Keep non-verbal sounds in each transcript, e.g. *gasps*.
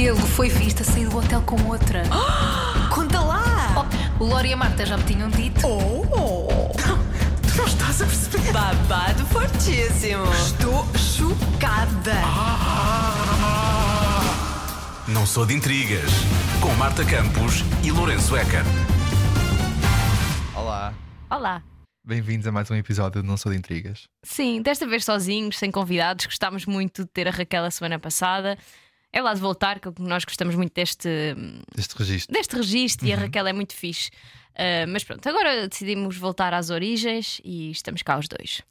Ele foi visto a sair do hotel com outra. *gasps* Conta lá! Oh, o Lori e a Marta já me tinham dito. Oh! Tu não estás a perceber? Babado fortíssimo. Estou chocada! Não sou de intrigas. Com Marta Campos e Lourenço Eker. Olá, Olá. bem-vindos a mais um episódio de Não Sou de Intrigas. Sim, desta vez sozinhos, sem convidados. Gostámos muito de ter a Raquel a semana passada. É lá de voltar, que nós gostamos muito deste, Deste registro. deste registro e a Raquel é muito fixe. Ah, mas pronto, agora decidimos voltar às origens e estamos cá os dois.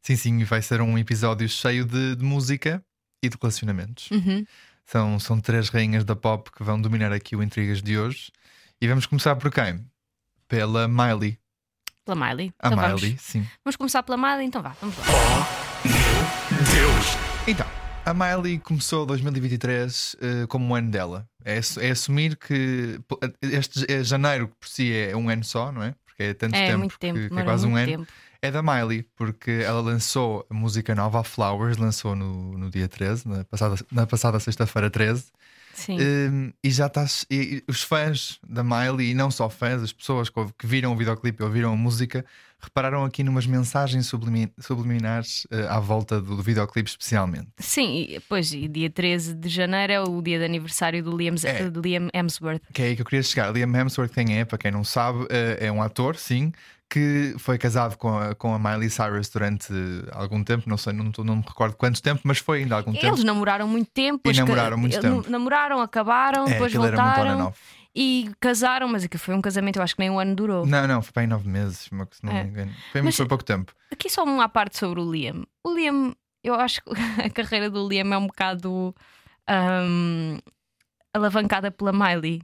Sim, sim, vai ser um episódio cheio de, de música e de relacionamentos. Uhum. São, são três rainhas da pop que vão dominar aqui o Intrigas de hoje. E vamos começar por quem? Pela Miley. Pela Miley. A Então Miley, vamos, sim. vamos começar pela Miley, então vá, vamos lá. Deus! Então, a Miley começou 2023 eh, como um ano dela. É, é assumir que pô, este é janeiro, que por si é um ano só, não é? Porque é tanto É tempo, muito tempo, que, que é quase um ano. tempo. É da Miley, porque ela lançou a música nova, a Flowers, lançou no, no dia 13, na passada, na passada sexta-feira 13. Sim. Um, e já estás. E, os fãs da Miley, e não só fãs, as pessoas que, que viram o videoclipe e ouviram a música, repararam aqui numas mensagens sublimi- subliminares eh, à volta do, do videoclipe, especialmente. Sim, e, pois, e dia 13 de janeiro é o dia de aniversário do Liam, É. de Liam Hemsworth. Que é aí que eu queria chegar. Liam Hemsworth, quem é, para quem não sabe, eh, é um ator, sim, que foi casado com a, com a Miley Cyrus durante algum tempo, não sei, não, não me recordo quanto tempo, mas foi ainda algum tempo. Eles namoraram muito tempo. E namoraram muito eh, tempo. Namoraram, acabaram, É, depois voltaram e casaram, mas aquilo foi um casamento, eu acho que nem um ano durou. Não, não, foi aí nove meses, mas se não É. me engano. Foi, Mas- foi pouco tempo. Aqui só uma parte sobre o Liam. O Liam, eu acho que *laughs* a carreira do Liam é um bocado ahm, alavancada pela Miley.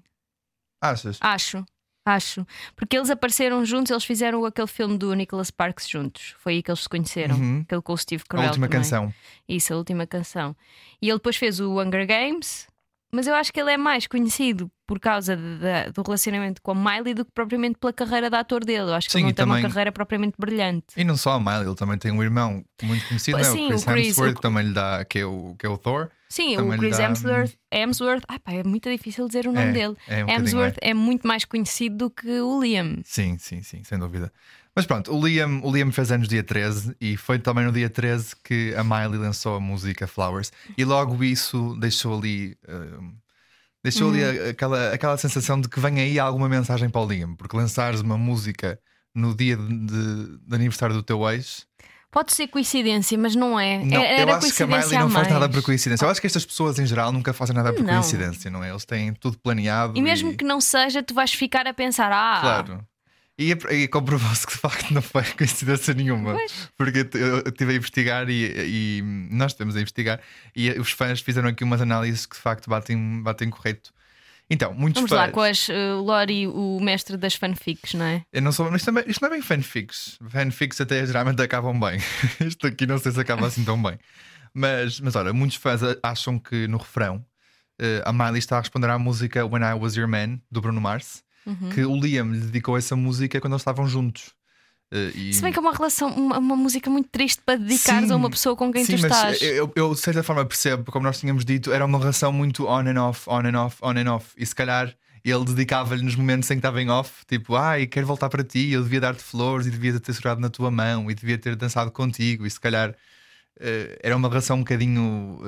Achas? Acho. Acho. Porque eles apareceram juntos, eles fizeram aquele filme do Nicholas Sparks juntos. Foi aí que eles se conheceram. Uhum. Aquele com o Steve A Carell. última também. canção. Isso, a última canção. E ele depois fez o Hunger Games, mas eu acho que ele é mais conhecido por causa de- da- do relacionamento com a Miley do que propriamente pela carreira de ator dele. Eu acho que Sim, ele não tem uma também- carreira propriamente brilhante. E não só a Miley, ele também tem um irmão muito conhecido, Pô, não é? sim, o Chris o Chris, Hemsworth, o- que também lhe dá, que é o, que é o Thor. Sim, Também o Chris dá- Hemsworth, Hemsworth ah, pá, é muito difícil dizer o nome É, dele. é um Hemsworth é. muito mais conhecido do que o Liam. Sim, sim, sim, sem dúvida. Mas pronto, o Liam, o Liam fez anos dia 13 e foi também no dia 13 que a Miley lançou a música Flowers e logo isso deixou ali. hum, deixou ali Uhum. a- aquela, aquela sensação de que vem aí alguma mensagem para o Liam, porque lançares uma música no dia de, de- de aniversário do teu ex. Pode ser coincidência, mas não é. Não, Era eu acho que a Miley coincidência não faz nada por coincidência. Eu acho que estas pessoas em geral nunca fazem nada por Não. coincidência, não é? Eles têm tudo planeado. E mesmo que não seja, tu vais ficar a pensar: ah, Claro. E, e comprovou-se que de facto não foi *laughs* coincidência nenhuma. Pois. Porque eu- estive a investigar e, e nós estamos a investigar e os fãs fizeram aqui umas análises que de facto batem, batem correto. Então, muitos Vamos fãs. lá com as uh, Lori, o mestre das fanfics, não é? Eu não sou, isto, também, isto não é bem fanfics. Fanfics até geralmente acabam bem. *laughs* isto aqui não sei se acaba assim tão bem. Mas, mas olha, muitos fãs acham que no refrão eh, a Miley está a responder à música When I Was Your Man, do Bruno Mars, Uhum. que o Liam lhe dedicou essa música quando eles estavam juntos. Eh, e- Se bem que é uma relação, uma, uma música muito triste para dedicares Sim, a uma pessoa com quem Sim, tu estás. Eu, eu, de certa forma, percebo, como nós tínhamos dito, era uma relação muito on and off, on and off, on and off. E se calhar ele dedicava-lhe nos momentos em que estava em off, tipo, ai, quero voltar para ti, eu devia dar-te flores e devia ter segurado na tua mão e devia ter dançado contigo. E se calhar eh, era uma relação um bocadinho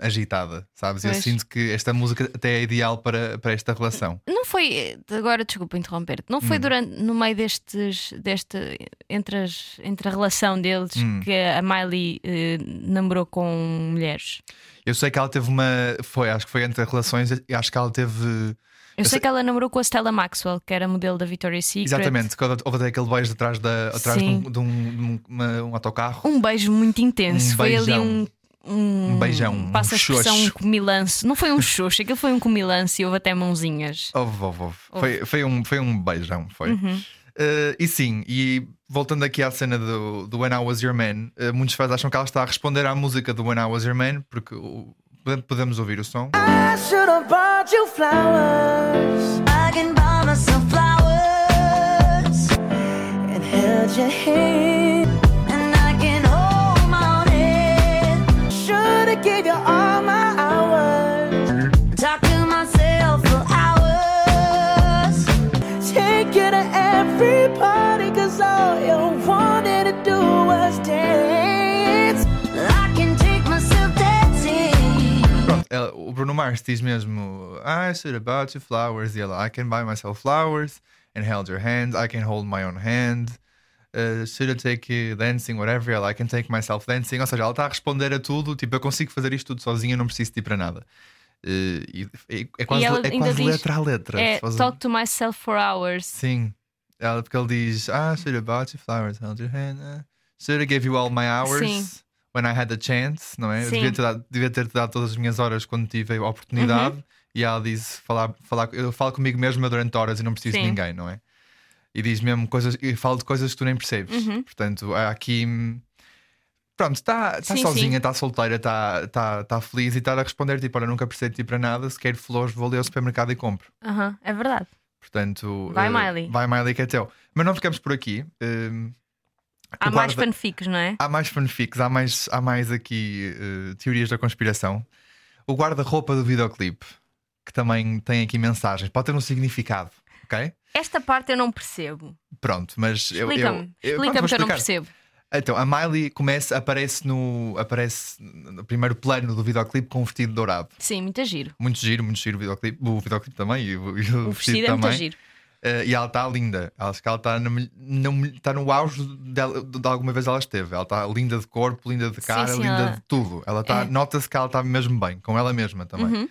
eh, agitada, sabes? Eu Pois. sinto que esta música até é ideal para, para esta relação. Não foi, agora desculpa interromper-te, não Hum. foi durante, no meio destes, deste, entre, as, entre a relação deles Hum. que a Miley eh, namorou com mulheres. Eu sei que ela teve uma. Foi, acho que foi entre relações, e acho que ela teve. Eu, sei, sei- que ela namorou com a Stella Maxwell, que era modelo da Victoria's Secret. Exatamente, houve até aquele beijo atrás, da, atrás de, um, de um- de um- uma- um autocarro. Um beijo muito intenso. Um foi ali um. Um, Um beijão, um Passa a expressão, um xoxo. comilance. Não foi um xoxo, aquilo foi um comilance e houve até mãozinhas. Houve, houve, houve. Foi, foi, um, foi um beijão, foi. Uhum. Eh, e sim, e voltando aqui à cena do, do When I Was Your Man, eh, muitos fãs acham que ela está a responder à música do When I Was Your Man, porque o- Podemos ouvir o som? I should have you flowers. I can buy flowers. And held your hand. And I can hold my hand. Should have you all my hours. Talk to myself for hours. Take cause all you want. Ela- o Bruno Mars diz mesmo: I should have bought you flowers. E ela: I can buy myself flowers and held your hand. I can hold my own hand. Uh, should I take you dancing, whatever. Ela: I can take myself dancing. Ou seja, ela está a responder a tudo. Tipo, eu consigo fazer isto tudo sozinha, não preciso de ir para nada. Uh, e, e- é quase, é quase diz- letra a letra. É faz- talk to myself for hours. Sim. Ela, porque ele diz: Ah, should have bought you flowers, held your hand. Uh, should I give you all my hours Sim. When I had the chance, não é? Devia ter, dado, devia ter te dado todas as minhas horas quando tive a oportunidade. Uhum. E ela diz: falar, falar, Eu falo comigo mesma durante horas e não preciso de Sim. ninguém, não é? E diz mesmo coisas, e fala de coisas que tu nem percebes. Uhum. Portanto, aqui. Pronto, está tá sozinha, está solteira, está tá, tá feliz e está a responder: tipo, olha, nunca precisei de ti para nada. Se quer flores, vou ali ao supermercado e compro. Aham, é verdade. Portanto, Vai, eh, Miley. Vai, Miley, que é teu. Mas não ficamos por aqui. Hum, Há mais guarda- fanfics, não é? Há mais fanfics, há mais, há mais aqui eh, teorias da conspiração. O guarda-roupa do videoclipe, que também tem aqui mensagens, pode ter um significado, ok? Esta parte eu não percebo. Pronto, mas eu. Explica-me. Explica-me que eu não percebo. Então, a Miley começa, aparece no, aparece no primeiro plano do videoclipe com um vestido dourado. Sim, muito giro. Muito giro, muito giro o videoclipe. O videoclipe também e o, e o O vestido é também. muito giro. Eh, e ela está linda. Ela está no, no, está no auge dela- de, de alguma vez ela esteve. Ela está linda de corpo, linda de cara, sim, linda ela- de tudo. Ela está, É. nota-se que ela está mesmo bem, com ela mesma também. Uhum.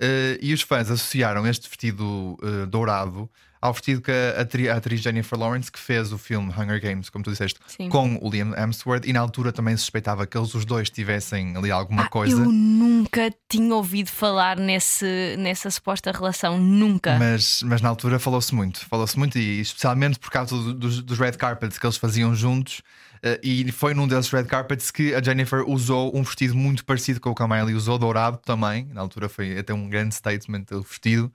Eh, e os fãs associaram este vestido eh, dourado ao vestido que a, atri- a atriz Jennifer Lawrence, que fez o filme Hunger Games, como tu disseste, Sim. com o Liam Hemsworth, e na altura também suspeitava que eles os dois tivessem ali alguma Ah, coisa. Eu nunca tinha ouvido falar nesse, nessa suposta relação. Nunca. Mas, mas na altura falou-se muito, falou-se muito, e especialmente por causa do- dos, dos red carpets que eles faziam juntos. eh, e foi num desses red carpets que a Jennifer usou um vestido muito parecido com o que a Miley usou, dourado também. Na altura foi até um grande statement do vestido.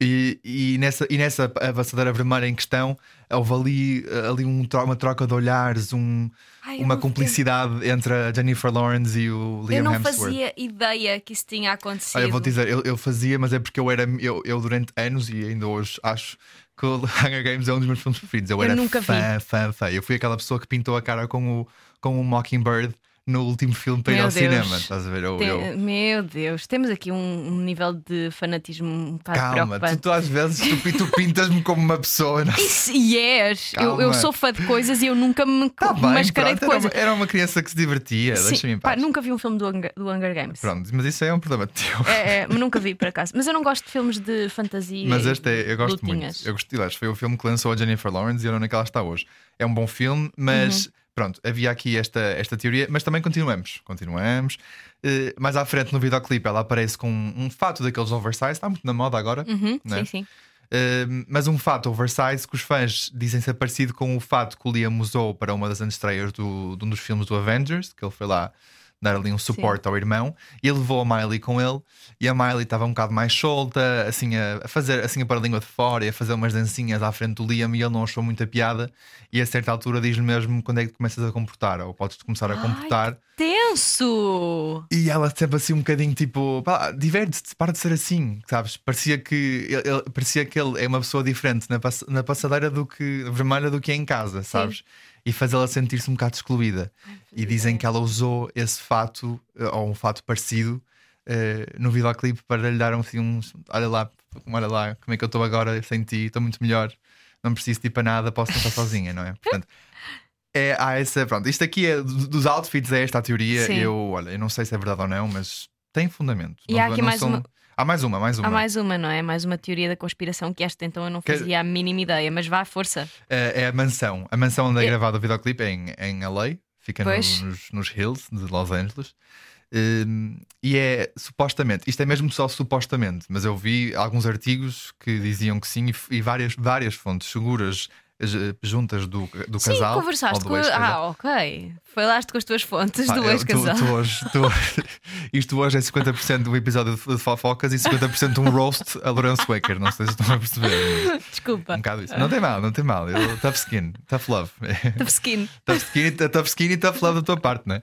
E, e nessa, e nessa avassadeira vermelha em questão, houve ali, ali um uma troca de olhares, um- Ai, eu uma cumplicidade entre a Jennifer Lawrence e o Liam Eu não Hemsworth. fazia ideia que isso tinha acontecido. Olha, vou dizer, eu, eu fazia, mas é porque eu era eu, eu durante anos e ainda hoje acho que o Hunger Games é um dos meus filmes preferidos. Eu, Eu era nunca vi. fã, fã, fã. Eu fui aquela pessoa que pintou a cara com o, com o Mockingbird no último filme para ir Meu ao Deus. cinema. Estás a ver? Eu, Tem- eu- Meu Deus, temos aqui um, um nível de fanatismo um bocado Calma, tu, tu às vezes tu, tu *laughs* pintas-me como uma pessoa. Não? Isso, yes! Eu, eu sou fã de coisas e eu nunca me Tá bem, mascarei de pronto, era, coisas. uma, era uma criança que se divertia. Deixa-me em pá, paz. nunca vi um filme do Hunger, do Hunger Games. Pronto, mas isso é um problema *laughs* teu. É, é, mas nunca vi por acaso. Mas eu não gosto de filmes de fantasia. Mas este é, eu gosto lutinhas. muito. Eu gostei, aliás, foi o filme que lançou a Jennifer Lawrence e onde é que ela está hoje. É um bom filme, mas Uhum. Pronto, havia aqui esta, esta teoria, mas também continuamos. Continuamos. Eh, mais à frente no videoclipe ela aparece com um fato daqueles oversize, está muito na moda agora. Uhum, né? Sim, sim. Eh, mas um fato oversize que os fãs dizem ser parecido com o fato que o Liam usou para uma das antestreias do, de um dos filmes do Avengers, que ele foi lá dar ali um suporte ao irmão e ele levou a Miley com ele e a Miley estava um bocado mais solta, assim a, a fazer assim a pôr a língua de fora e a fazer umas dancinhas à frente do Liam e ele não achou muita piada e a certa altura diz-lhe mesmo quando é que começas a comportar ou podes começar a Ai, comportar Tenso! e ela sempre assim um bocadinho tipo, pá, diverte-te, para de ser assim, sabes? Parecia que ele, ele- parecia que ele é uma pessoa diferente na, pass- na passadeira do que vermelha do que é em casa, sabes? E fazê-la sentir-se um bocado excluída. e dizem que ela usou esse fato, eh, ou um fato parecido, eh, no videoclipe para lhe dar um, assim. Olha lá, olha lá, como é que eu estou agora sem ti, estou muito melhor, não preciso de ir para nada, posso estar sozinha, não é? *laughs* Portanto. É, há essa, pronto, isto aqui é do- dos outfits, é esta a teoria. Sim. Eu, olha, eu não sei se é verdade ou não, mas tem fundamento. E Não há aqui mais sou- uma- Há mais uma, mais uma. Há mais uma, não é? Mais uma teoria da conspiração que esta então eu não Que- fazia a mínima ideia, mas vá à força. É, é a mansão. A mansão onde é, É- gravado o videoclipe é em, em LA, fica no- nos, nos Hills de Los Angeles. Hum, e é supostamente, isto é mesmo só supostamente, mas eu vi alguns artigos que diziam que sim, e, e várias, várias fontes seguras juntas do, do Sim, casal. ou conversaste com. Ah, ok. Falaste com as tuas fontes Pá, do ex-casal. tu- tu hoje- tu- *laughs* isto hoje é 50% do episódio de fofocas e 50% de um roast a Lourenço Waker. Não sei se estão a perceber. Desculpa. Um bocado isso. Não tem mal, não tem mal. Eu, tough skin, tough love. *laughs* Tough skin. tough, skin, tough skin e tough love da tua parte, não é?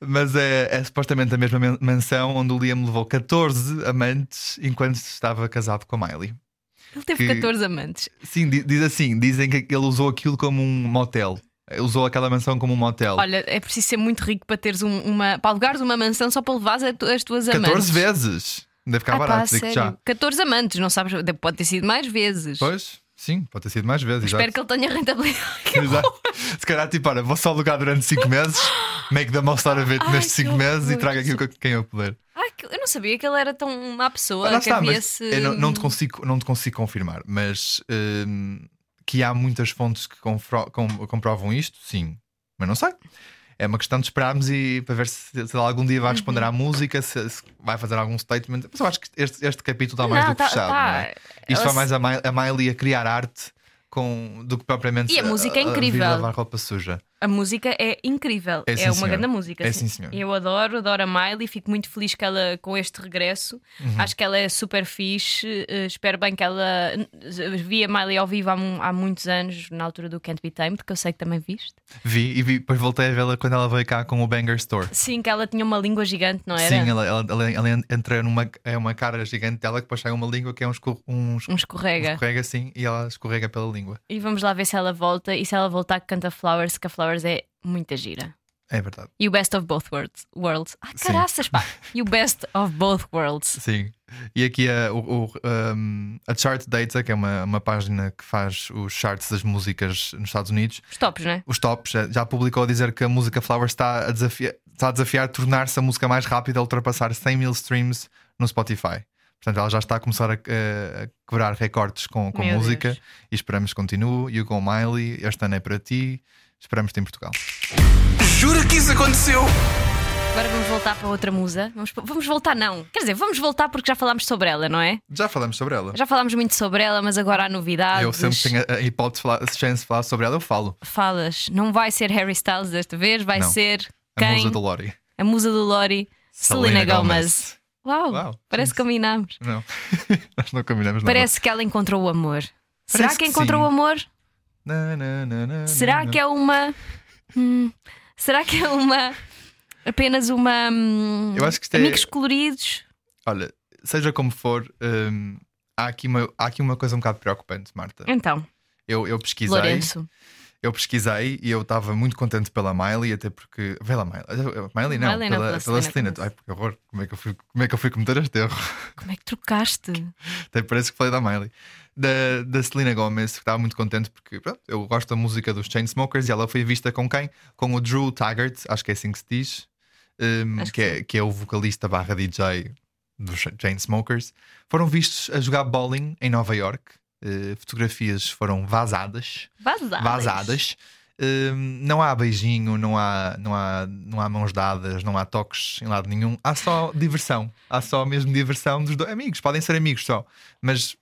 Mas é, é supostamente a mesma man- mansão onde o Liam levou 14 amantes enquanto estava casado com a Miley. Ele teve Que- 14 amantes. Sim, di- diz assim: dizem que ele usou aquilo como um motel. Usou aquela mansão como um motel. Olha, é preciso ser muito rico para teres um- uma. para alugares uma mansão só para levares tu- as tuas amantes. 14 vezes. Deve ficar Ah, pá, barato, sério? já. 14 amantes, não sabes? Pode ter sido mais vezes. Pois, sim, pode ter sido mais vezes. Espero exato. que ele tenha rentabilidade. *laughs* Exato. Se calhar, tipo, olha, vou só alugar durante 5 meses, make the most out of it *gasps* Ai, nestes que 5 meses e traga aquilo que quem eu puder. Eu não sabia que ele era tão má pessoa. Lá que está, havia esse... não, não te consigo, não te consigo confirmar, mas hum, que há muitas fontes que com- comprovam isto, sim, mas não sei. É uma questão de esperarmos e para ver se, se algum dia vai Uhum. responder à música, se, se vai fazer algum statement. Mas eu acho que este, este capítulo está mais Não, do que tá- fechado, tá. não é? Isto Ela vai mais a, Mi- a Miley a criar arte com, do que propriamente E a música é incrível. lavar roupa suja. A música é incrível. É É, sim, uma senhor. grande música. É sim, senhor. Eu adoro, adoro a Miley. Fico muito feliz que ela, com este regresso, Uhum. acho que ela é super fixe. eh, espero bem que ela. Vi a Miley ao vivo há, há muitos anos, na altura do Can't Be Tamed, que eu sei que também viste. Vi e vi, depois voltei a vê-la quando ela veio cá com o Banger Store. Sim, que ela tinha uma língua gigante, não era? Sim, ela, ela, ela, ela entra numa é uma cara gigante dela que depois sai uma língua que é um, escor, um, Um escorrega. escorrega assim e ela escorrega pela língua. E vamos lá ver se ela volta. E se ela voltar, canta Flowers, que a Flowers é muita gira. É verdade. E o Best of Both Worlds. worlds. Ai, Sim. caraças, pá! *laughs* E o Best of Both Worlds. Sim. E aqui a, o, o, um, a Chart Data, que é uma, uma página que faz os charts das músicas nos Estados Unidos, Os tops, não é? os tops, já- já publicou a dizer que a música Flowers está a desafiar, está a desafiar tornar-se a música mais rápida a ultrapassar 100 mil streams no Spotify. Portanto, ela já está a começar a, a- a quebrar recordes com, com Meu música Deus. e esperamos que continue. You Go Miley, este ano é para ti. Esperamos-te em Portugal. Jura que isso aconteceu? Agora vamos voltar para outra musa. Vamos, vamos voltar, não. Quer dizer, vamos voltar porque já falámos sobre ela, não é? Já falamos sobre ela. Já falámos muito sobre ela, mas agora há novidades. Eu sempre tenho a, a hipótese de falar, a chance de falar sobre ela, eu falo. Falas, não vai ser Harry Styles desta vez, vai Não. ser A quem? musa do Lori. A musa do Lori, Selena, Gomez. Uau, Uau, parece que combinámos. Não, *laughs* nós não combinamos nada. Parece que ela encontrou o amor. Será Parece que que encontrou sim. o amor? Na, na, na, Será que é uma. Hum, será que é uma. apenas uma. hum, Eu acho que isto é- Amigos coloridos? Olha, seja como for, hum, há, aqui uma, há aqui uma coisa um bocado preocupante, Marta. Então, Eu, eu pesquisei, Lourenço. Eu pesquisei e eu estava muito contente pela Miley, até porque. Pela Miley. Miley não, Miley não, pela, pela pela Selena. Ai, que horror. Como é, que eu fui, como é que eu fui cometer este erro? *laughs* Como é que trocaste? Até parece que falei da Miley. Da, da Selena Gomez, que estava muito contente porque pronto, eu gosto da música dos Chainsmokers e ela foi vista com quem? Com o Drew Taggart, acho que é assim que se diz, hum, Acho que, que é, que é o vocalista barra DJ dos Cha- Chainsmokers. Foram vistos a jogar bowling em Nova York. Uh, fotografias foram vazadas. Vazadas. Vazadas. Hum, não há beijinho, não há, não, há, não há mãos dadas, não há toques em lado nenhum. Há só diversão. Há só mesmo diversão dos dois amigos. Podem ser amigos só, mas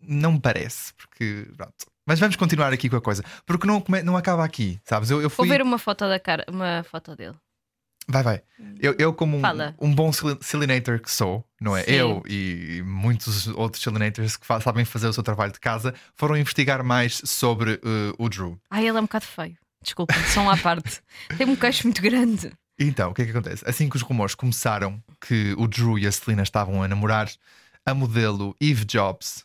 não me parece. Porque pronto. Mas vamos continuar aqui com a coisa, porque não, não acaba aqui, sabes? Eu, eu Vou fui. ver uma foto da cara, uma foto dele. Vai, vai. Eu, eu como um, um bom Cilinator que sou, não é? Sim. Eu e muitos outros Cilinators que fa- sabem fazer o seu trabalho de casa foram investigar mais sobre uh, o Drew. Ai, ele é um bocado feio. Desculpa, só um à parte. *laughs* Tem um queixo muito grande. Então, o que é que acontece? Assim que os rumores começaram que o Drew e a Selena estavam a namorar, a modelo Eve Jobs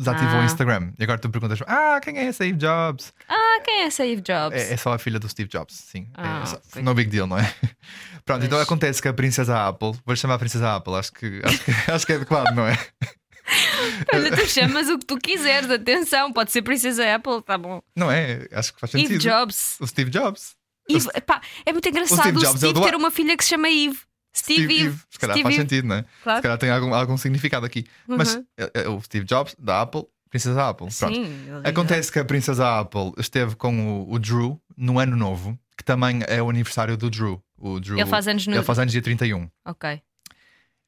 desativou Ah. o Instagram. E agora tu perguntas: Ah, quem é essa Eve Jobs? Ah, quem é Steve Jobs? É, é só a filha do Steve Jobs, sim. Ah, é só, ok. no big deal, não é? *laughs* Pronto, então Pois. acontece que a Princesa Apple, vou chamar a Princesa Apple, acho que, acho que, *laughs* acho que é adequado, não é? *laughs* Olha, tu chamas o que tu quiseres, atenção, pode ser Princesa Apple, tá bom. Não é? Acho que faz sentido. Eve Jobs. O Steve Jobs. Eve, pá, é muito engraçado Steve o Jobs é o Steve do- ter uma filha que se chama Eve. Steve, Eve. Se calhar Steve faz Eve. sentido, não é? Claro. Se calhar tem algum, algum significado aqui. Mas Uhum. é, é o Steve Jobs, da Apple, Princesa Apple. Pronto. Sim, Acontece que a Princesa Apple esteve com o, o Drew no ano novo, que também é o aniversário do Drew. O Drew Ele faz anos no. ele faz anos dia 31. Ok.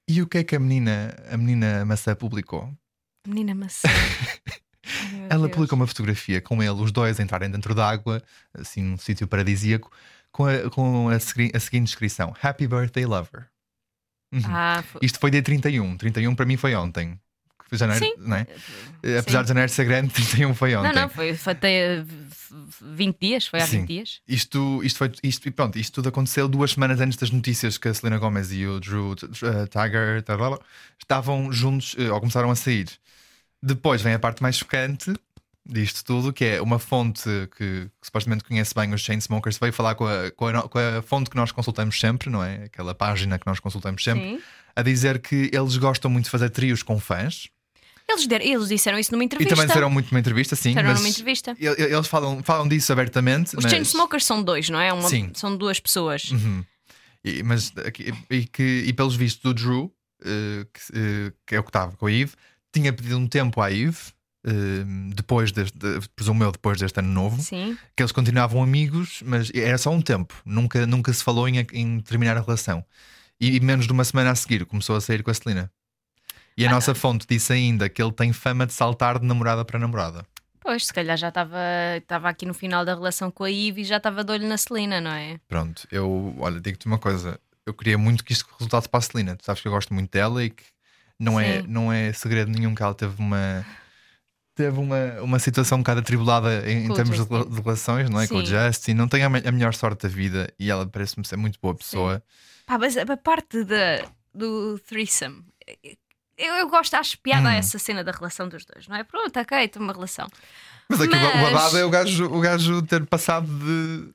E o que é que a menina, a menina maçã publicou? Menina maçã. *laughs* Ai, Ela Deus. publicou uma fotografia com ele, os dois entrarem dentro d'água, assim, num sítio paradisíaco, com, a, com a, a seguinte descrição: Happy Birthday Lover. Uhum. Ah, foi- Isto foi dia 31. 31 para mim foi ontem. Janeiro, Sim. não é? Apesar Sim. de janeiro ser grande, *laughs* 31 foi ontem. Não, não, foi, foi até 20 dias, foi há Sim. 20 dias. Isto, isto, foi, isto, pronto, isto tudo aconteceu duas semanas antes das notícias que a Selena Gomez e o Drew uh, Tiger estavam juntos uh, ou começaram a sair. Depois vem a parte mais chocante disto tudo, que é uma fonte que, que supostamente conhece bem os Chainsmokers, veio falar com a, com, a, com a fonte que nós consultamos sempre, não é? Aquela página que nós consultamos sempre, Sim. a dizer que eles gostam muito de fazer trios com fãs. Eles, der- eles disseram isso numa E entrevista. também disseram muito numa entrevista, sim. Disseram numa entrevista. e- e- Eles falam, falam disso abertamente. Os mas... Chainsmokers são dois, não é? Uma- Sim. São duas pessoas. Uhum. E, mas e, que, e pelos vistos do Drew, eh, que, eh, que é o que estava com a Eve, tinha pedido um tempo à Eve, eh, depois deste, de- presumo eu, depois deste ano novo, Sim. que eles continuavam amigos, mas era só um tempo, nunca, nunca se falou em, em terminar a relação. E, menos de uma semana a seguir começou a sair com a Celina. E a Ah. nossa fonte disse ainda que ele tem fama de saltar de namorada para namorada. Pois, se calhar já estava estava aqui no final da relação com a Eve e já estava de olho na Celina, não é? Pronto, eu, olha, digo-te uma coisa. Eu queria muito que isto resultasse para a Celina. Tu sabes que eu gosto muito dela e que não é, não é segredo nenhum que ela teve uma. Teve uma, uma situação um bocado atribulada em, em termos de, Justin. rela- de relações, não é? Com o Sim. Justin, não tem a, a melhor sorte da vida e ela parece-me ser muito boa pessoa. Pá, mas a parte da, do threesome, eu, eu gosto, acho piada Hum. essa cena da relação dos dois, não é? Pronto, ok, tem uma relação. Mas aqui o ba- o Mas- babado é o gajo, o gajo ter passado de,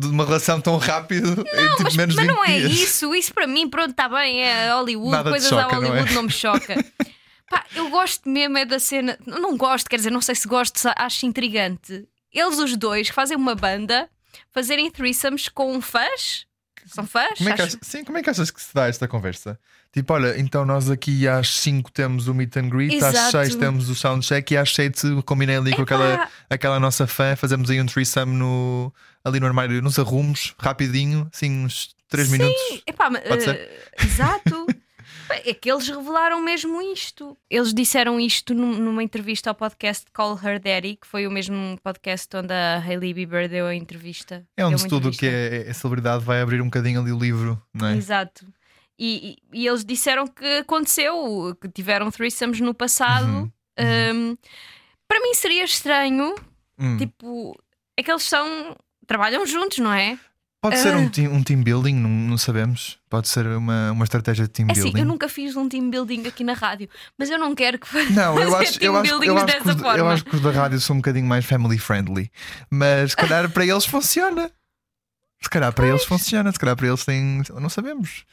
de uma relação tão rápido em tipo Mas, menos mas 20 não é dias. isso, isso para mim, pronto, está bem, é Hollywood, Nada coisas choca, a não é? Hollywood não, me choca. *laughs* Pá, eu gosto mesmo é da cena, não gosto, quer dizer, não sei se gosto, acho intrigante. Eles os dois que fazem uma banda, fazerem threesomes com fãs. São fãs? Como é, que Acho- achas, sim, como é que achas que se dá esta conversa? Tipo, olha, então nós aqui às 5 temos o meet and greet, às Exato. 6 temos o soundcheck e às 7 combinei ali com Epá. aquela, aquela nossa fã, fazemos aí um threesome no, ali no armário, nos arrumos, rapidinho, assim uns 3 Sim, minutos. epá, Pode ser? eh, exato. *laughs* É que eles revelaram mesmo isto. Eles disseram isto num- numa entrevista ao podcast Call Her Daddy, que foi o mesmo podcast onde a Hailey Bieber deu a entrevista. É onde tudo o que é, é celebridade vai abrir um bocadinho ali o livro, não é? Exato. E, e- e eles disseram que aconteceu, que tiveram threesomes no passado. Uhum, Um, para mim seria estranho, Hum. tipo, é que eles são. trabalham juntos, não é? Pode ser ah. um team, um team building, não, não sabemos. Pode ser uma, uma estratégia de team É assim, building. eu nunca fiz um team building aqui na rádio, mas eu não quero que Não, eu acho, team eu, acho, eu, buildings acho que dessa os, eu forma. acho que os da rádio são um bocadinho mais family friendly. Mas se calhar para eles funciona. Se calhar para eles funciona, se calhar para eles têm. Não sabemos.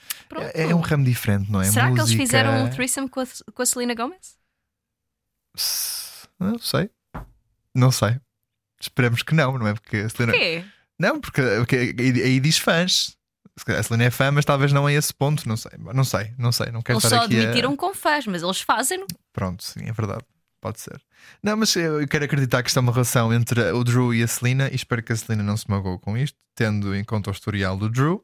É, é um ramo diferente, não é? Será que eles Música- fizeram um threesome com a, com a Selena Gomez? Não sei. Não sei. Esperamos que não, não é? Porque a Selena. Quê? Não, porque, porque aí, diz fãs. A Selena é fã, mas talvez não a esse ponto. Não sei, não sei, não sei. Não quero Eles estar só aqui a- admitiram com fãs, mas eles fazem. Pronto, sim, é verdade. Pode ser. Não, mas eu quero acreditar que isto é uma relação entre o Drew e a Celina e espero que a Celina não se magoe com isto, tendo em conta o historial do Drew.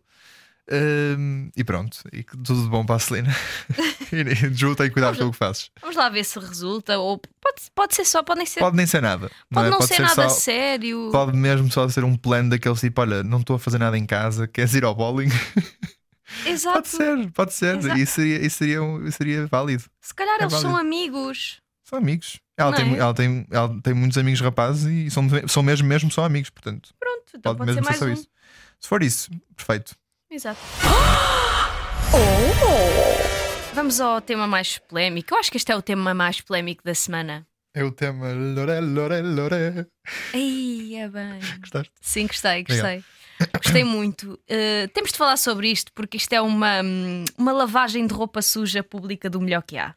Hum, e pronto, e tudo de bom para a Celina. *laughs* e, Drew tem cuidado com o que fazes. Vamos lá ver se resulta. Ou pode, pode ser só, podem ser. Pode nem ser nada. pode é? não ser, nada só, sério. Pode mesmo só ser um plano daqueles tipo: olha, não estou a fazer nada em casa, queres ir ao bowling? *laughs* Exato. pode ser, pode ser. Exato. Isso seria, isso seria, um- isso seria válido. Se calhar É eles são válido. amigos. São amigos. Ela, Não tem, é? ela, tem, ela tem muitos amigos rapazes e são, são mesmo, mesmo só amigos, portanto. Pronto, então Pode, pode, ser mesmo mais ser só um. isso. Se for isso, perfeito. Exato. *gasps* Oh! Vamos ao tema mais polémico. Eu acho que este é o tema mais polémico da semana. É o tema Loré, Loré, Loré. Ei, é bem. Gostaste? Sim, gostei, gostei. Gostei muito. Uh, temos de falar sobre isto porque isto é uma, hum, uma lavagem de roupa suja pública do melhor que há.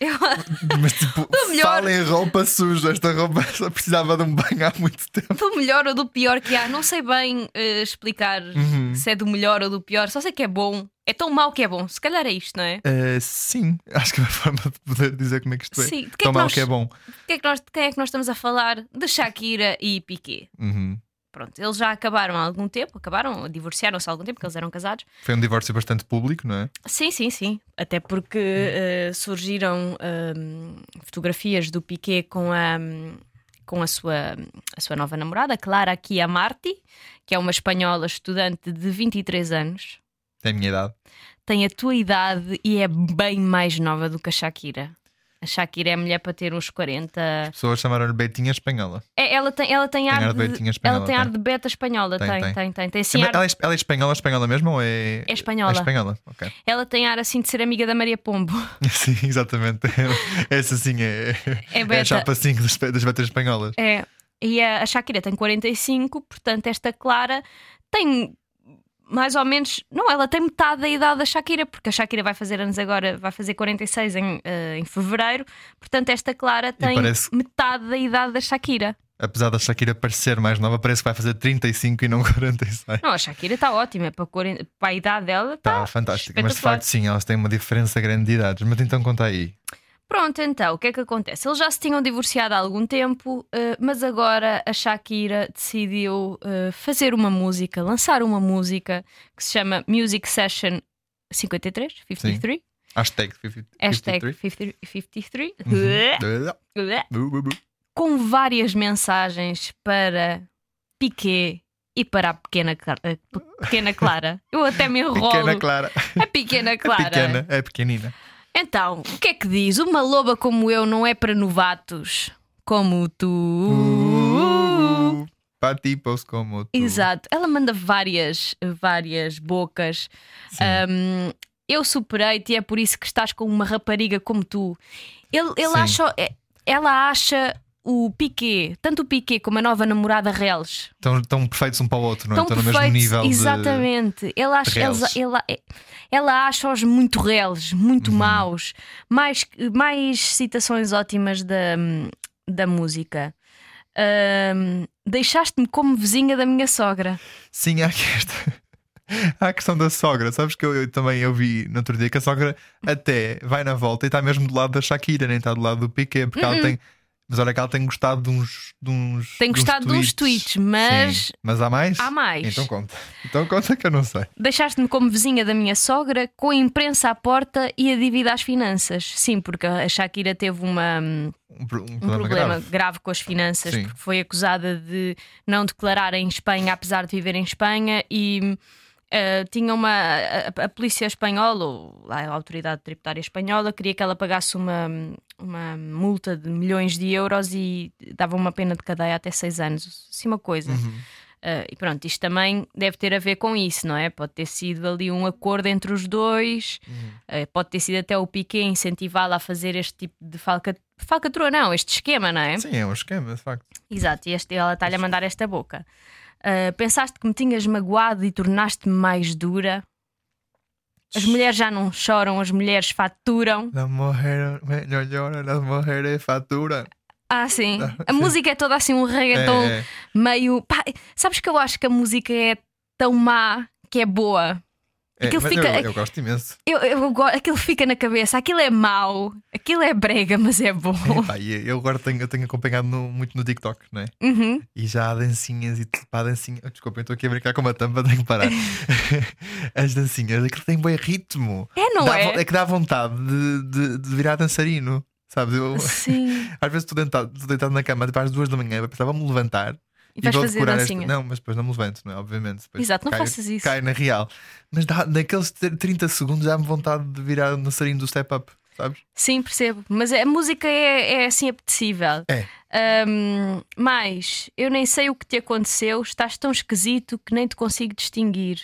Eu- *laughs* Mas tipo, melhor. fala em roupa suja. Esta roupa *laughs* só precisava de um banho há muito tempo. do melhor ou do pior que há. Não sei bem uh, explicar Uhum. se é do melhor ou do pior, só sei que é bom. É tão mau que é bom. Se calhar é isto, não é? Eh, sim, *laughs* acho que é uma forma de poder dizer como é que isto é. Sim, de que é Tão que mal nós- que é bom. De que é que nós- de quem é que nós estamos a falar? De Shakira e Piqué. Uhum. Pronto, eles já acabaram há algum tempo, acabaram, divorciaram-se há algum tempo, porque eles eram casados. Foi um divórcio bastante público, não é? Sim, sim, sim. Até porque eh, surgiram hum, fotografias do Piqué com a, com a, sua, a sua nova namorada, Clara Chiamarti, que é uma espanhola estudante de 23 anos. É a minha idade. Tem a tua idade e é bem mais nova do que a Shakira. A Shakira é mulher para ter uns 40. As pessoas chamaram-lhe Betinha Espanhola. É, ela tem, ela tem, ar, ar de ela tem ar tem. de beta espanhola, tem, Tem, tem, tem. tem, tem. assim, Ela, ar- é, ela é espanhola, espanhola mesmo ou é. É espanhola. É espanhola, ok. ela tem ar assim de ser amiga da Maria Pombo. *laughs* Sim, exatamente. *laughs* Essa sim é, É é beta. a chapa 5 das, das betas espanholas. É. E a Shakira tem 45, portanto, esta Clara tem mais ou menos. Não, ela tem metade da idade da Shakira, porque a Shakira vai fazer anos agora, vai fazer 46 em, eh, em fevereiro, portanto, esta Clara tem parece- metade da idade da Shakira. Apesar da Shakira parecer mais nova, parece que vai fazer 35 e não 46. Não, a Shakira está ótima, para, 40 para a idade dela está Está fantástica. Mas de facto, sim, elas têm uma diferença grande de idades. Mas então conta aí. Pronto, então, o que é que acontece? Eles já se tinham divorciado há algum tempo, eh, mas agora a Shakira decidiu eh, fazer uma música, lançar uma música que se chama Music Session 53, 53, Hashtag 50, hashtag 53. 50 53, Uhum. Com várias mensagens para Piquet e para a pequena, a pe- pequena Clara. Eu até me *laughs* enrolo. Pequena Clara. A pequena *laughs* Clara. Pequena, é pequenina. Então, o que é que diz? Uma loba como eu não é para novatos como tu. Uh, para tipos como tu. Exato. Ela manda várias, várias bocas. Um, eu superei-te e é por isso que estás com uma rapariga como tu. Ele, ele Sim. acha, é- ela acha o Piquet, tanto o Piquet como a nova namorada reles. Estão, estão perfeitos um para o outro, não é? Tão Estão no mesmo nível. de- exatamente. Ele acha, de eles- reles. ela, ela acha-os muito reles, muito Uhum. maus. Mais, mais citações ótimas da, da música. Ahm, Deixaste-me como vizinha da minha sogra. Sim, há aqui esta. *laughs* Há a questão da sogra, sabes que eu, eu também eu vi no outro dia que a sogra até vai na volta e está mesmo do lado da Shakira, nem está do lado do Piquet, porque ela tem. Mas olha que ela tem gostado de uns. De uns Tem gostado de uns tweets, mas Sim. Mas há mais? há mais. Então conta. Então conta que eu não sei. Deixaste-me como vizinha da minha sogra, com a imprensa à porta e a dívida às finanças. Sim, porque a Shakira teve uma. Um, pro- um um problema, problema grave. grave. com as finanças, Sim. porque foi acusada de não declarar em Espanha, apesar de viver em Espanha, e eh, tinha uma. A, a polícia espanhola, ou a autoridade tributária espanhola, queria que ela pagasse uma, uma multa de milhões de euros e dava uma pena de cadeia até seis anos. Assim, uma coisa. Uhum. Eh, e pronto, isto também deve ter a ver com isso, não é? Pode ter sido ali um acordo entre os dois, Uhum. eh, pode ter sido até o Piquet incentivá-la a fazer este tipo de falca, falcatrua, não, este esquema, não é? Sim, é um esquema, de facto. Exato, e este, ela está-lhe a mandar esta boca. Ah, pensaste que me tinhas magoado e tornaste-me mais dura? As mulheres já não choram, as mulheres faturam. La mujer melhor llora, las mujeres fatura. Ah, sim. A música é toda assim um reggaeton É, é. meio. Pá, sabes que eu acho que a música é tão má que é boa. É, Aquilo mas fica- eu, eu gosto imenso. Eu, eu, aquilo fica na cabeça, aquilo é mau, aquilo é brega, mas é bom. Epá, e eu agora tenho, eu tenho acompanhado no- muito no TikTok, não é? Uhum. E já há dancinhas e pá, dancinha. Oh, desculpa, eu estou aqui a brincar com uma tampa, *laughs* tenho que parar. *laughs* As dancinhas, aquilo tem bom ritmo. É, não Dá é? vo- que dá vontade de, de, de virar dançarino. Sabes? Eu, Sim. *laughs* às vezes estou deitado, deitado na cama tipo, às duas da manhã, pensava, vou-me levantar E vais fazer dancinha. Esta... Não, mas depois não me levanto, não é? Obviamente. Depois Exato, não cai- faças isso. Cai na real. Mas dá, naqueles 30 segundos dá-me vontade de virar um dançarino do step up, sabes? Sim, percebo. Mas a música é, é assim apetecível. É. Ahm, mas eu nem sei o que te aconteceu, estás tão esquisito que nem te consigo distinguir.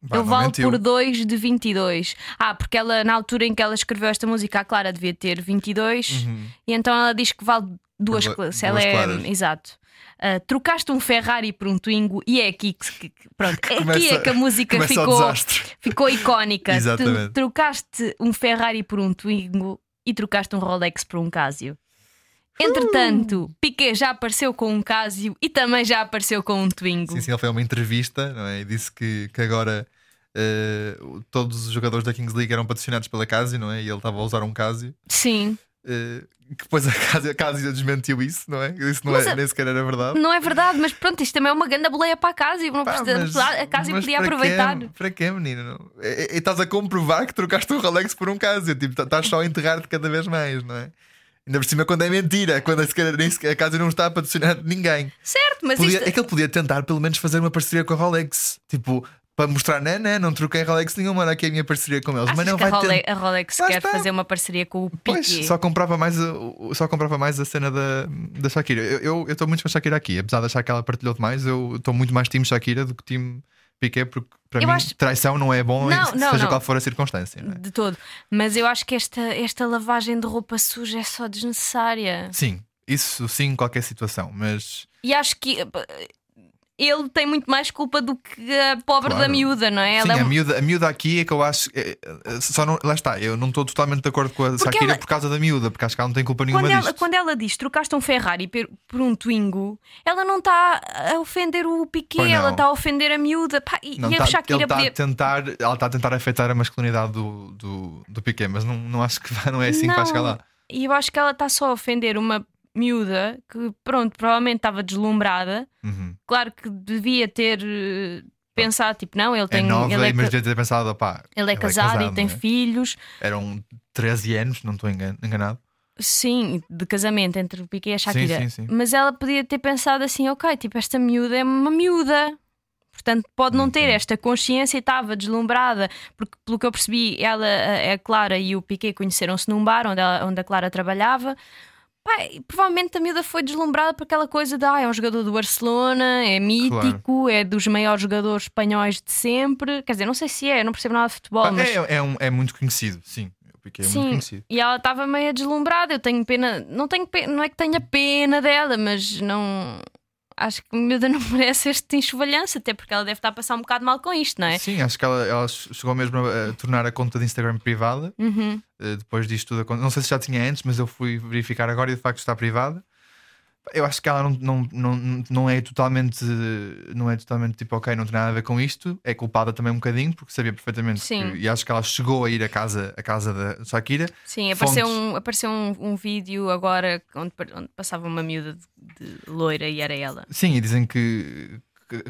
Vá, eu valo por 2 de 22. Ah, porque ela, na altura em que ela escreveu esta música, a Clara devia ter 22, e então ela diz que vale duas Uhum. Duas Ela é. claras. Exato. Ah, trocaste um Ferrari por um Twingo e é aqui que, pronto, é aqui Começa- é que a música ficou, ficou icónica. *laughs* Exatamente. Tu trocaste um Ferrari por um Twingo e trocaste um Rolex por um Casio. Entretanto, Piquet já apareceu com um Casio e também já apareceu com um Twingo. Sim, sim, ele foi a uma entrevista não é? e disse que, que agora eh, todos os jogadores da Kings League eram patrocinados pela Casio, não é? E ele estava a usar um Casio. Sim. Eh, que depois a Casio, a desmentiu isso, não é? Isso não Mas é, a- nem sequer era verdade. Não é verdade, mas pronto, isto também é uma grande boleia para a Casio. Não Pá, precisa- a Casio mas podia aproveitar. Quê? Para quê, menino? E, e- estás a comprovar que trocaste um Rolex por um Casio. Tipo, tá- estás só a enterrar-te cada vez mais, não é? Ainda por cima quando é mentira, quando a Casio não está a patrocinar ninguém. Certo, mas Podia- isto. É que ele podia tentar pelo menos fazer uma parceria com a Rolex. Tipo, para mostrar, não, não, não troquei Rolex nenhuma, olha aqui a minha parceria com eles. Achas Mas não que a vai ter- Rolex, a Rolex quer está. fazer uma parceria com o Piqué? Pois, só comprava mais a, só comprava mais a cena da, da Shakira. Eu estou muito com a Shakira aqui, apesar de achar que ela partilhou demais, eu estou muito mais time Shakira do que time Piqué, porque para Eu mim acho- traição não é bom, Não, não, seja não. qual for a circunstância. é? De todo. Mas eu acho que esta, esta lavagem de roupa suja é só desnecessária. Sim, isso sim, em qualquer situação, mas E acho que ele tem muito mais culpa do que a pobre Claro. da miúda, não é? sim, Ela é a, um- miúda, a miúda aqui é que eu acho. é, é, só não, lá está, eu não estou totalmente de acordo com a Shakira ela- por causa da miúda, porque acho que ela não tem culpa nenhuma Quando ela, quando ela diz trocaste um Ferrari per- por um Twingo, ela não está a ofender o não. ela está a ofender a miúda. Pá, e, Não, e a tá- Shakira ele podia. a tentar, ela está a tentar afetar a masculinidade do, do, do Piqué, mas não, não acho que não é assim que vai chegar lá. E eu acho que ela está só a ofender uma miúda que, pronto, provavelmente estava deslumbrada. Uhum. Claro que devia ter eh, pensado, tipo, não, ele tem. é nova, ele é, mas devia ter pensado, opá, ele é casado, e tem é? filhos. Eram 13 anos, não estou engan- enganado. Sim, de casamento entre o Piqué e a Shakira. sim, sim. Mas ela podia ter pensado assim: ok, tipo, esta miúda é uma miúda. Portanto, pode não Uhum. ter esta consciência e estava deslumbrada, porque, pelo que eu percebi, ela, a, a Clara e o Piqué conheceram-se num bar onde, ela- onde a Clara trabalhava. Provavelmente a miúda foi deslumbrada por aquela coisa de ah, é um jogador do Barcelona, é mítico, é dos maiores jogadores espanhóis de sempre. Quer dizer, não sei se é, não percebo nada de futebol, mas. é, é, um- é muito conhecido, sim. É Sim, e ela estava meio deslumbrada. Eu tenho pena, não tenho pena, não é que tenha pena dela, mas não acho que a miúda não *laughs* merece este enxovalhanço, até porque ela deve estar a passar um bocado mal com isto, não é? Sim, acho que ela, ela chegou mesmo a, a tornar a conta de Instagram privada. Uhum. eh, Depois disto tudo, não sei se já tinha antes, mas eu fui verificar agora e de facto está privada. Eu acho que ela não, não, não, não é totalmente não é totalmente tipo ok, não tem nada a ver com isto, é culpada também um bocadinho, porque sabia perfeitamente Sim. que, e acho que ela chegou a ir à casa, à casa da Shakira. Sim, apareceu, Fontes. um, apareceu um, um vídeo agora onde, onde passava uma miúda de, de loira e era ela. Sim, e dizem que,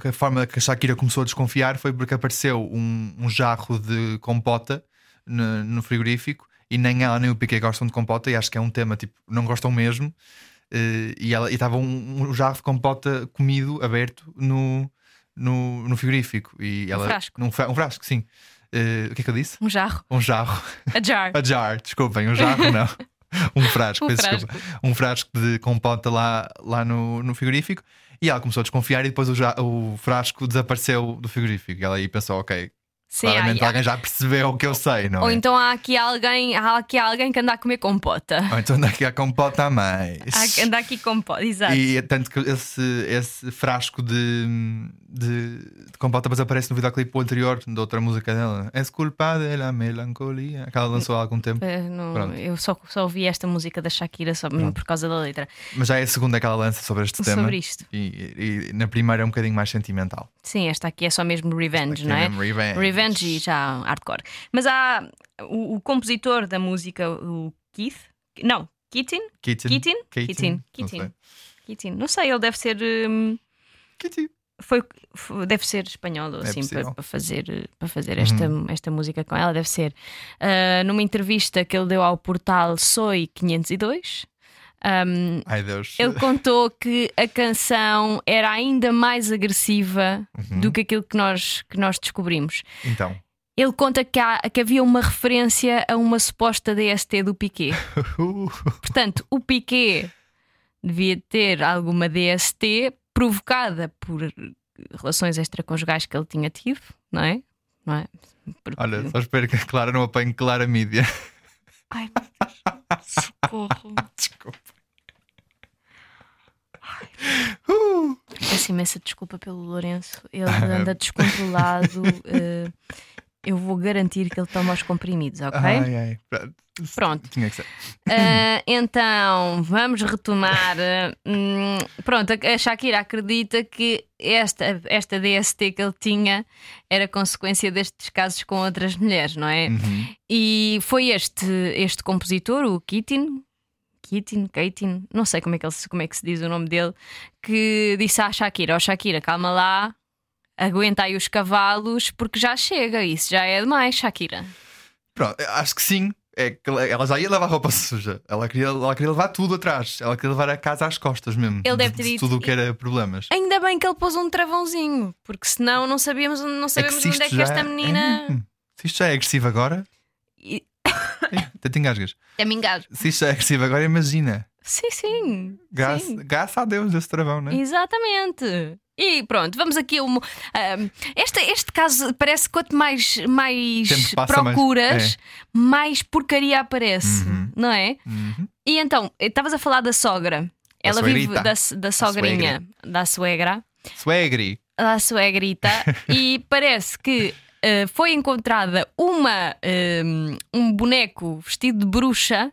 que a forma que a Shakira começou a desconfiar foi porque apareceu um, um jarro de compota no, no frigorífico e nem ela nem o Piqué gostam de compota e acho que é um tema tipo, não gostam mesmo. Eh, e ela estava um, um jarro de compota comido, aberto no, no, no frigorífico. E ela, frasco. Num, um frasco, sim. Eh, o que é que eu disse? Um jarro. Um jarro. A jar. *laughs* A jar, desculpem, um jarro não. *laughs* Um frasco, Um frasco. desculpa. Um frasco de compota lá, lá no, no frigorífico. E ela começou a desconfiar e depois o, ja- o frasco desapareceu do frigorífico. E ela aí pensou, ok, Sim, claramente há- alguém já percebeu o que eu sei, não Ou é? então há aqui alguém, há aqui alguém que anda a comer compota. Ou então daqui a compota a mais. Há anda aqui compota, exato. E é tanto que esse, esse frasco de, de, compota depois aparece no videoclipe anterior de outra música dela. Es culpa de la melancolia. Que ela lançou há algum tempo. Não- Pronto. eu só, só ouvi esta música da Shakira só mesmo por causa da letra. Mas já é a segunda que ela lança sobre este tema. Sobre isto. E, e na primeira é um bocadinho mais sentimental. Sim, esta aqui é só mesmo revenge, não é? mesmo revenge. Revenge e já hardcore. Mas há o, o compositor da música, o Keith. Não? Keaton? Não Keaton. sei. Keaton. Não sei, ele deve ser. hum, Keaton. Foi, f- deve ser espanhol ou É assim para, para fazer, para fazer esta, esta música com ela. Deve ser. Ah, numa entrevista que ele deu ao portal Soy 502. hum, Ai Deus. ele contou que a canção era ainda mais agressiva Uhum. do que aquilo que nós, que nós descobrimos. Então. Ele conta que, há- que havia uma referência a uma suposta DST do Piquet. *laughs* Portanto, o Piquet devia ter alguma DST provocada por relações extraconjugais que ele tinha tido, não é? Não é? Porque- Olha, só espero que a Clara não apanhe Clara Mídia. Ai, meu Deus. Socorro. *laughs* Desculpa. Peço imensa desculpa pelo Lourenço. Ele anda *laughs* descontrolado. eh, eu vou garantir que ele toma os comprimidos, ok? Ai, ai. Pronto. Tinha que ser. Ah, então, vamos retomar. Hum, pronto, a Shakira acredita que esta, esta DST que ele tinha era consequência destes casos com outras mulheres, não é? Uhum. E foi este, este compositor, o Keaton. Keaton, Keaton, não sei como é, que ele, como é que se diz o nome dele, que disse à Shakira: Ó Shakira, calma lá, aguenta aí os cavalos, porque já chega, isso já é demais, Shakira. Pronto, acho que sim. é que ela- já ia lavar roupa suja. Ela queria, ela queria levar tudo atrás. Ela queria levar a casa às costas mesmo. Ele deve de- ter de dito- tudo o que era problemas. Ainda bem que ele pôs um travãozinho, porque senão não sabíamos, não É sabemos se onde é que esta menina. é- *laughs* se isto já é agressivo agora. E- Até te engasgas. É me engasgo. Se isto já é agressivo agora, imagina. Sim, sim. Graça, sim. graças a Deus esse travão, né? Exatamente. E pronto, vamos aqui. a um- ahm, este, este caso parece que quanto mais, mais passa, mais- procuras, mais, porcaria aparece, Uhum. não é? Uhum. E então, estavas a falar da sogra. Ela vive da, da sogrinha, da suegra, Suegri. da suegrita, *laughs* e parece que eh, foi encontrada uma, ehm, um boneco vestido de bruxa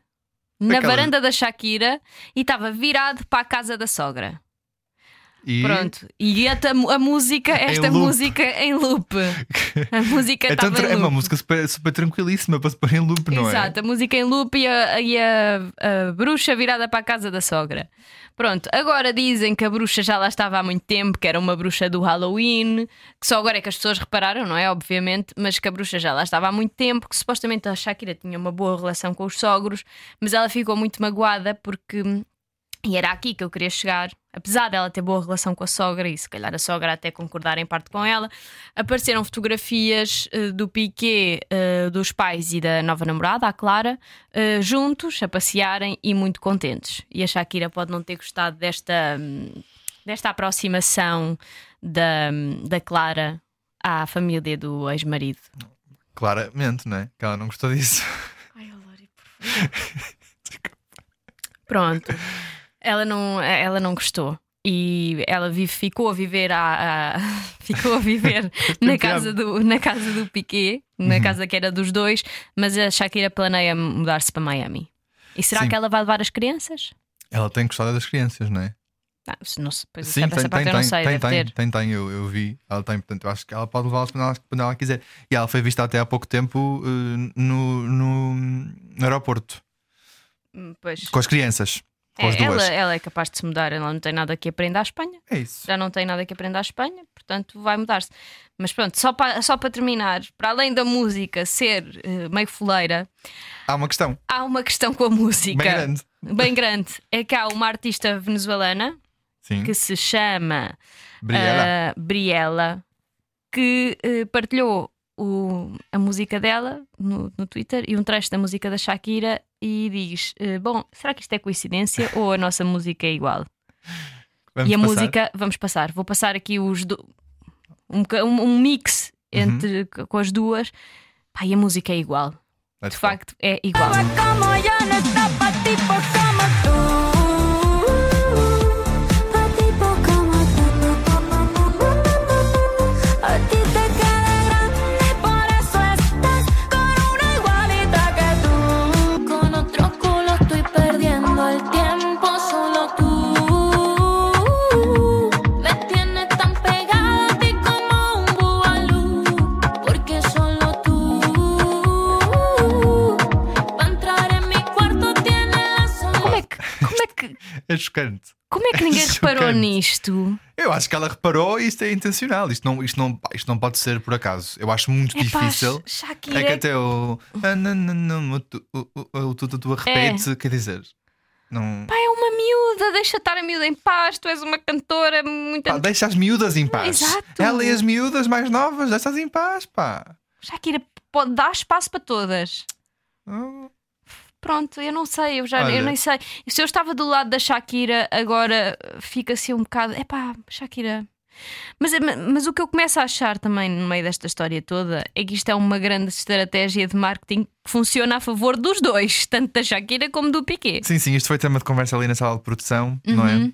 na Aquela- varanda da Shakira e estava virado para a casa da sogra. E Pronto, e a, a música, esta loop. música em loop. A música *laughs* É, tão em é uma loop. música super, super tranquilíssima para se pôr em loop, não Exato, é? a música em loop e, a, e a- a bruxa virada para a casa da sogra. Pronto, agora dizem que a bruxa já lá estava há muito tempo, que era uma bruxa do Halloween, que só agora é que as pessoas repararam, não é? Obviamente, mas que a bruxa já lá estava há muito tempo, que supostamente a Shakira tinha uma boa relação com os sogros, mas ela ficou muito magoada porque. E era aqui que eu queria chegar. Apesar dela ter boa relação com a sogra, e se calhar a sogra até concordar em parte com ela, apareceram fotografias eh, do Piquet, eh, dos pais e da nova namorada, a Clara, eh, juntos a passearem e muito contentes. E a Shakira pode não ter gostado desta, hum, desta aproximação da, hum, da Clara à família do ex-marido. Claramente, não é? Que ela não gostou disso. *laughs* Pronto. Ela não, ela não gostou. E ela vive, ficou a viver a, *laughs* ficou a viver *laughs* na casa do, na casa do Piquet, Uhum. na casa que era dos dois, mas a Shakira planeia mudar-se para Miami. E será Sim. que ela vai levar as crianças? Ela tem gostado das crianças, não é? Ah, não se, pois Sim, essa tem, tem, tem, sei, tem, tem, tem, tem, eu, eu vi. Ela tem, portanto, eu acho que ela pode levá-las quando ela, quando ela quiser. E ela foi vista até há pouco tempo eh, no, no, no aeroporto Hum, Pois. com as crianças. É, ela, ela é capaz de se mudar, ela não tem nada que aprender à Espanha. É isso. já não tem nada que aprender à Espanha, portanto vai mudar-se. Mas pronto, só para só para terminar, para além da música ser eh, meio fuleira, Há uma questão há uma questão com a música bem grande. bem grande. É que há uma artista venezuelana Sim. que se chama Briela. ah, Briella, que eh, partilhou o- a música dela no, no Twitter e um trecho da música da Shakira e diz: eh, Bom, será que isto é coincidência *laughs* ou a nossa música é igual? Vamos e a passar? música, vamos passar, vou passar aqui os do- um, um- um mix Uhum. entre com as duas. Pá, e a música é igual. Let's De go. facto, é igual. É *laughs* É chocante. como é que ninguém *laughs* reparou Chocante. nisto? Eu acho que ela reparou e isto é intencional. Isto não, isto não, isto não pode ser por acaso. Eu acho muito Epá, difícil. Shakira É que é- até o. Ah, o tu- repete, quer dizer. Não. Pá, é uma miúda, deixa estar a miúda em paz. Tu és uma cantora muito. Pá, deixa as miúdas em paz. Exato. Ela e as miúdas mais novas, deixa-as em paz, pá. Shakira pode dar espaço para todas. Ah, Pronto, eu não sei, eu já Olha. eu nem sei. Se eu estava do lado da Shakira, agora fica assim um bocado. Epá, Shakira. Mas, mas o que eu começo a achar também no meio desta história toda é que isto é uma grande estratégia de marketing que funciona a favor dos dois, tanto da Shakira como do Piquet. Sim, sim, isto foi tema de conversa ali na sala de produção, não é? Uhum.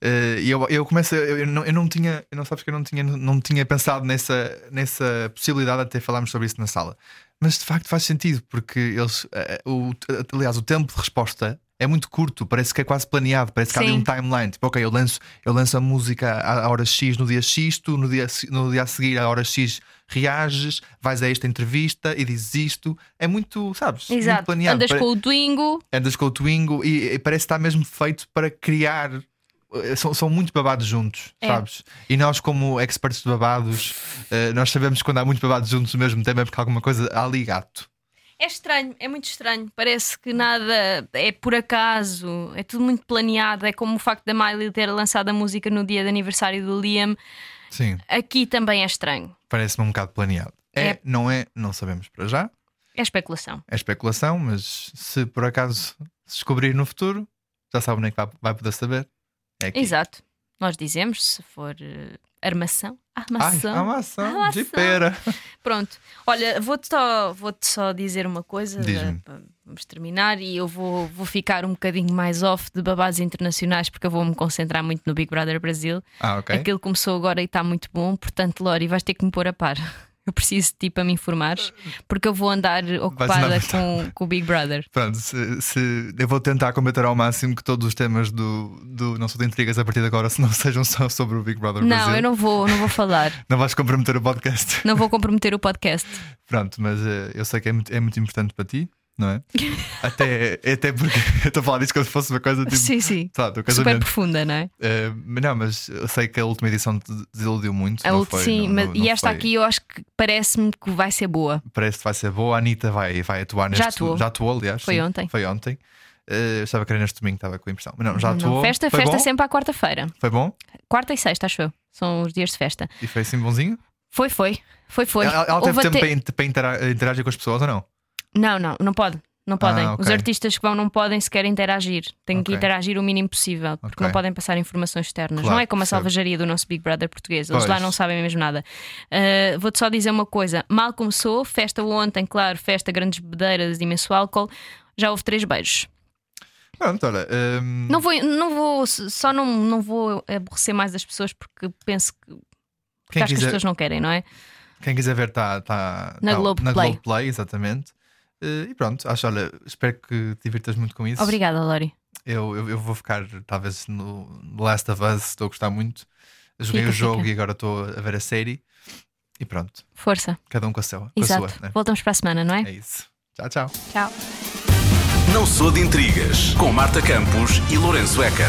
Eh, E eu, eu começo, eu, eu não, eu não tinha, eu não sabes que eu não tinha, não tinha pensado nessa, nessa possibilidade até falarmos sobre isso na sala. Mas de facto faz sentido, porque eles, eh, o, aliás, o tempo de resposta é muito curto, parece que é quase planeado, parece que há ali Sim. um timeline. Tipo, ok, eu lanço, eu lanço a música à hora X no dia X, tu no dia, no dia a seguir, à hora X, reages, vais a esta entrevista e dizes isto. É muito, sabes? Muito Exato. planeado. Andas Pare- com o Twingo. andas com o Twingo e, e parece que está mesmo feito para criar. Eh, São, são muito babados juntos, É. sabes? E nós, como experts de babados, eh, nós sabemos quando há muito babados juntos ao mesmo tempo é porque alguma coisa há ali gato. É estranho, é muito estranho. Parece que nada é por acaso, é tudo muito planeado. É como o facto da Miley ter lançado a música no dia de aniversário do Liam. Sim, Aqui também é estranho. parece-me um bocado planeado. É, É. não é, não sabemos para já. É especulação. É especulação, mas se por acaso se descobrir no futuro, já sabe nem que vai, vai poder saber. É aqui. Exato. Nós dizemos, se for eh, armação, Ai, armação. a maçã, Armação. de pera. *laughs* Pronto. Olha, vou-te só, vou só dizer uma coisa. Pa- Vamos terminar e eu vou, vou ficar um bocadinho mais off de babados internacionais porque eu vou-me concentrar muito no Big Brother Brasil. Ah, ok. Aquilo começou agora e está muito bom, portanto, Lori, vais ter que me pôr a par. Eu preciso de ti para me informares, porque eu vou andar ocupada andar- com, com o Big Brother. Pronto, se, se- eu vou tentar combater ao máximo que todos os temas do, do Não Sou de Intrigas a partir de agora *laughs* se não sejam só sobre o Big Brother Não, Brasil. eu não vou, não vou falar. *laughs* Não vais comprometer o podcast. Não vou comprometer o podcast. Pronto, mas eh, eu sei que é muito, é muito importante para ti, não é? *laughs* até, até porque *laughs* eu estou a falar disso como se fosse uma coisa tipo. sim, sim. Super profunda, não é? Mas não, mas eu sei que a última edição desiludiu muito. A sim, não- mas- não- e não esta foi. aqui eu acho que parece-me que vai ser boa. Parece que vai ser boa. A Anitta vai, vai atuar neste Já atuou. Já atuou, aliás. Foi sim. ontem. Foi ontem. Eh, eu estava a querer neste domingo, estava com a impressão. Mas não, já Não, atuou. festa foi festa bom? sempre à quarta-feira. Foi bom? Quarta e sexta, acho eu. São os dias de festa. E foi assim bonzinho? Foi, foi. Foi, foi. Ela, ela teve Houve tempo até- para, in- para intera- interagir com as pessoas ou não? Não, não, não pode. Não podem. Ah, ok. Os artistas que vão não podem sequer interagir. Têm que Ok. interagir o mínimo possível, porque Ok. não podem passar informações externas. Claro, não é como a salvajaria do nosso Big Brother português. Eles Pois. lá não sabem mesmo nada. Uh, Vou-te só dizer uma coisa: mal começou, festa ontem, claro, festa, grandes bebedeiras, imenso álcool. Já houve três beijos. Pronto, olha. hum, Não vou, não vou só não, não vou aborrecer mais as pessoas porque penso que, porque quem, acho que as quiser, pessoas não querem, não é? quem quiser ver está tá, Na tá- Globoplay. na Globoplay, exatamente. Eh, e pronto, acho, olha, espero que te divirtas muito com isso. Obrigada, Lori. Eu, eu, eu vou ficar, talvez, no Last of Us, estou a gostar muito. Joguei Fica, o jogo fica. e agora estou a ver a série. E pronto, Força. cada um com a sua. Com Exato. a sua né? Voltamos para a semana, não é? É isso. Tchau, tchau. Tchau. Não Sou de Intrigas, com Marta Campos e Lourenço Ecker.